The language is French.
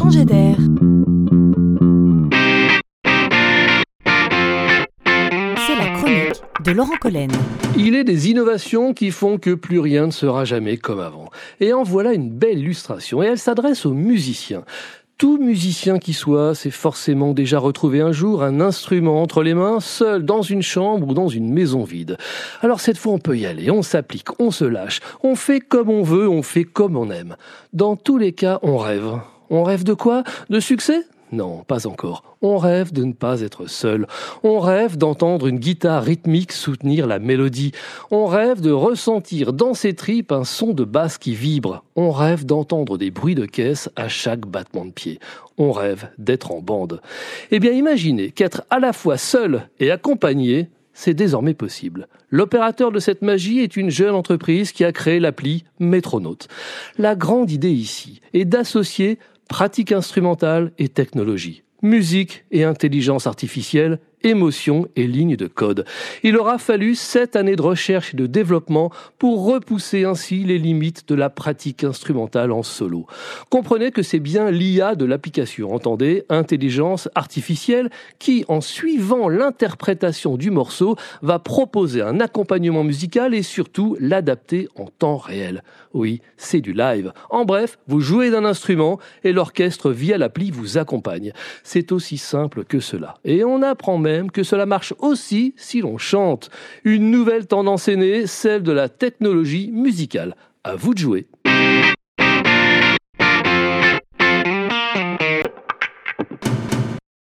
changer d'air. C'est la chronique de Laurent Collen. Il est des innovations qui font que plus rien ne sera jamais comme avant. Et en voilà une belle illustration, et elle s'adresse aux musiciens. Tout musicien qui soit s'est forcément déjà retrouvé un jour un instrument entre les mains, seul dans une chambre ou dans une maison vide. Alors cette fois on peut y aller, on s'applique, on se lâche, on fait comme on veut, on fait comme on aime. Dans tous les cas, on rêve. On rêve de quoi? De succès? Non, pas encore. On rêve de ne pas être seul. On rêve d'entendre une guitare rythmique soutenir la mélodie. On rêve de ressentir dans ses tripes un son de basse qui vibre. On rêve d'entendre des bruits de caisse à chaque battement de pied. On rêve d'être en bande. Eh bien, imaginez qu'être à la fois seul et accompagné, c'est désormais possible. L'opérateur de cette magie est une jeune entreprise qui a créé l'appli Métronaute. La grande idée ici est d'associer pratique instrumentale et technologie, musique et intelligence artificielle, émotion et lignes de code. Il aura fallu sept années de recherche et de développement pour repousser ainsi les limites de la pratique instrumentale en solo. Comprenez que c'est bien l'IA de l'application, entendez, intelligence artificielle, qui, en suivant l'interprétation du morceau, va proposer un accompagnement musical et surtout l'adapter en temps réel. Oui, c'est du live. En bref, vous jouez d'un instrument et l'orchestre via l'appli vous accompagne. C'est aussi simple que cela. Et on apprend que cela marche aussi si l'on chante. Une nouvelle tendance est née, celle de la technologie musicale. À vous de jouer.